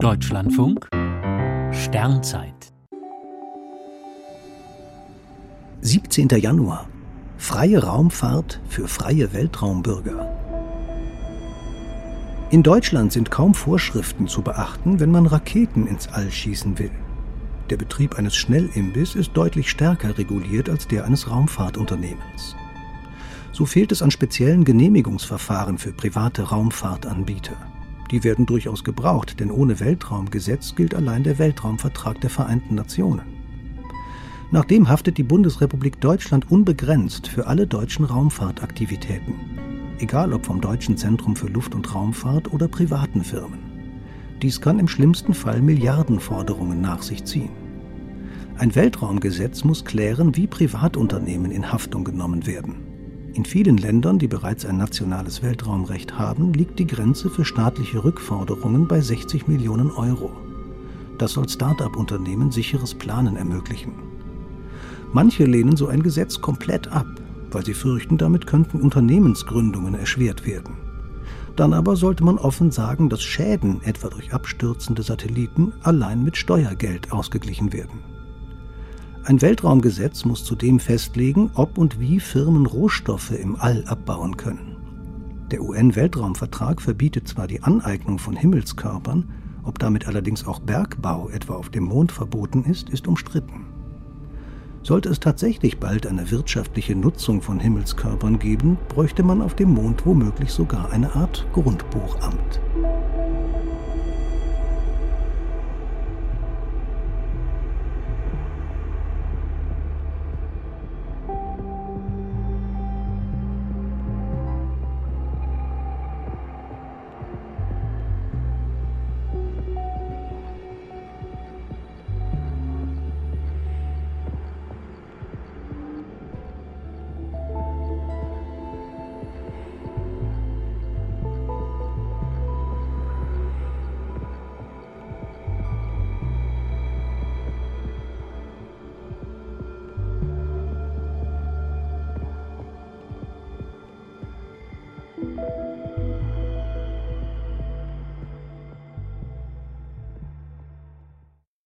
Deutschlandfunk Sternzeit 17. Januar Freie Raumfahrt für freie Weltraumbürger. In Deutschland sind kaum Vorschriften zu beachten, wenn man Raketen ins All schießen will. Der Betrieb eines Schnellimbiss ist deutlich stärker reguliert als der eines Raumfahrtunternehmens. So fehlt es an speziellen Genehmigungsverfahren für private Raumfahrtanbieter. Die werden durchaus gebraucht, denn ohne Weltraumgesetz gilt allein der Weltraumvertrag der Vereinten Nationen. Nachdem haftet die Bundesrepublik Deutschland unbegrenzt für alle deutschen Raumfahrtaktivitäten, egal ob vom Deutschen Zentrum für Luft- und Raumfahrt oder privaten Firmen. Dies kann im schlimmsten Fall Milliardenforderungen nach sich ziehen. Ein Weltraumgesetz muss klären, wie Privatunternehmen in Haftung genommen werden. In vielen Ländern, die bereits ein nationales Weltraumrecht haben, liegt die Grenze für staatliche Rückforderungen bei 60 Millionen Euro. Das soll Start-up-Unternehmen sicheres Planen ermöglichen. Manche lehnen so ein Gesetz komplett ab, weil sie fürchten, damit könnten Unternehmensgründungen erschwert werden. Dann aber sollte man offen sagen, dass Schäden, etwa durch abstürzende Satelliten, allein mit Steuergeld ausgeglichen werden. Ein Weltraumgesetz muss zudem festlegen, ob und wie Firmen Rohstoffe im All abbauen können. Der UN-Weltraumvertrag verbietet zwar die Aneignung von Himmelskörpern, ob damit allerdings auch Bergbau etwa auf dem Mond verboten ist, ist umstritten. Sollte es tatsächlich bald eine wirtschaftliche Nutzung von Himmelskörpern geben, bräuchte man auf dem Mond womöglich sogar eine Art Grundbuchamt.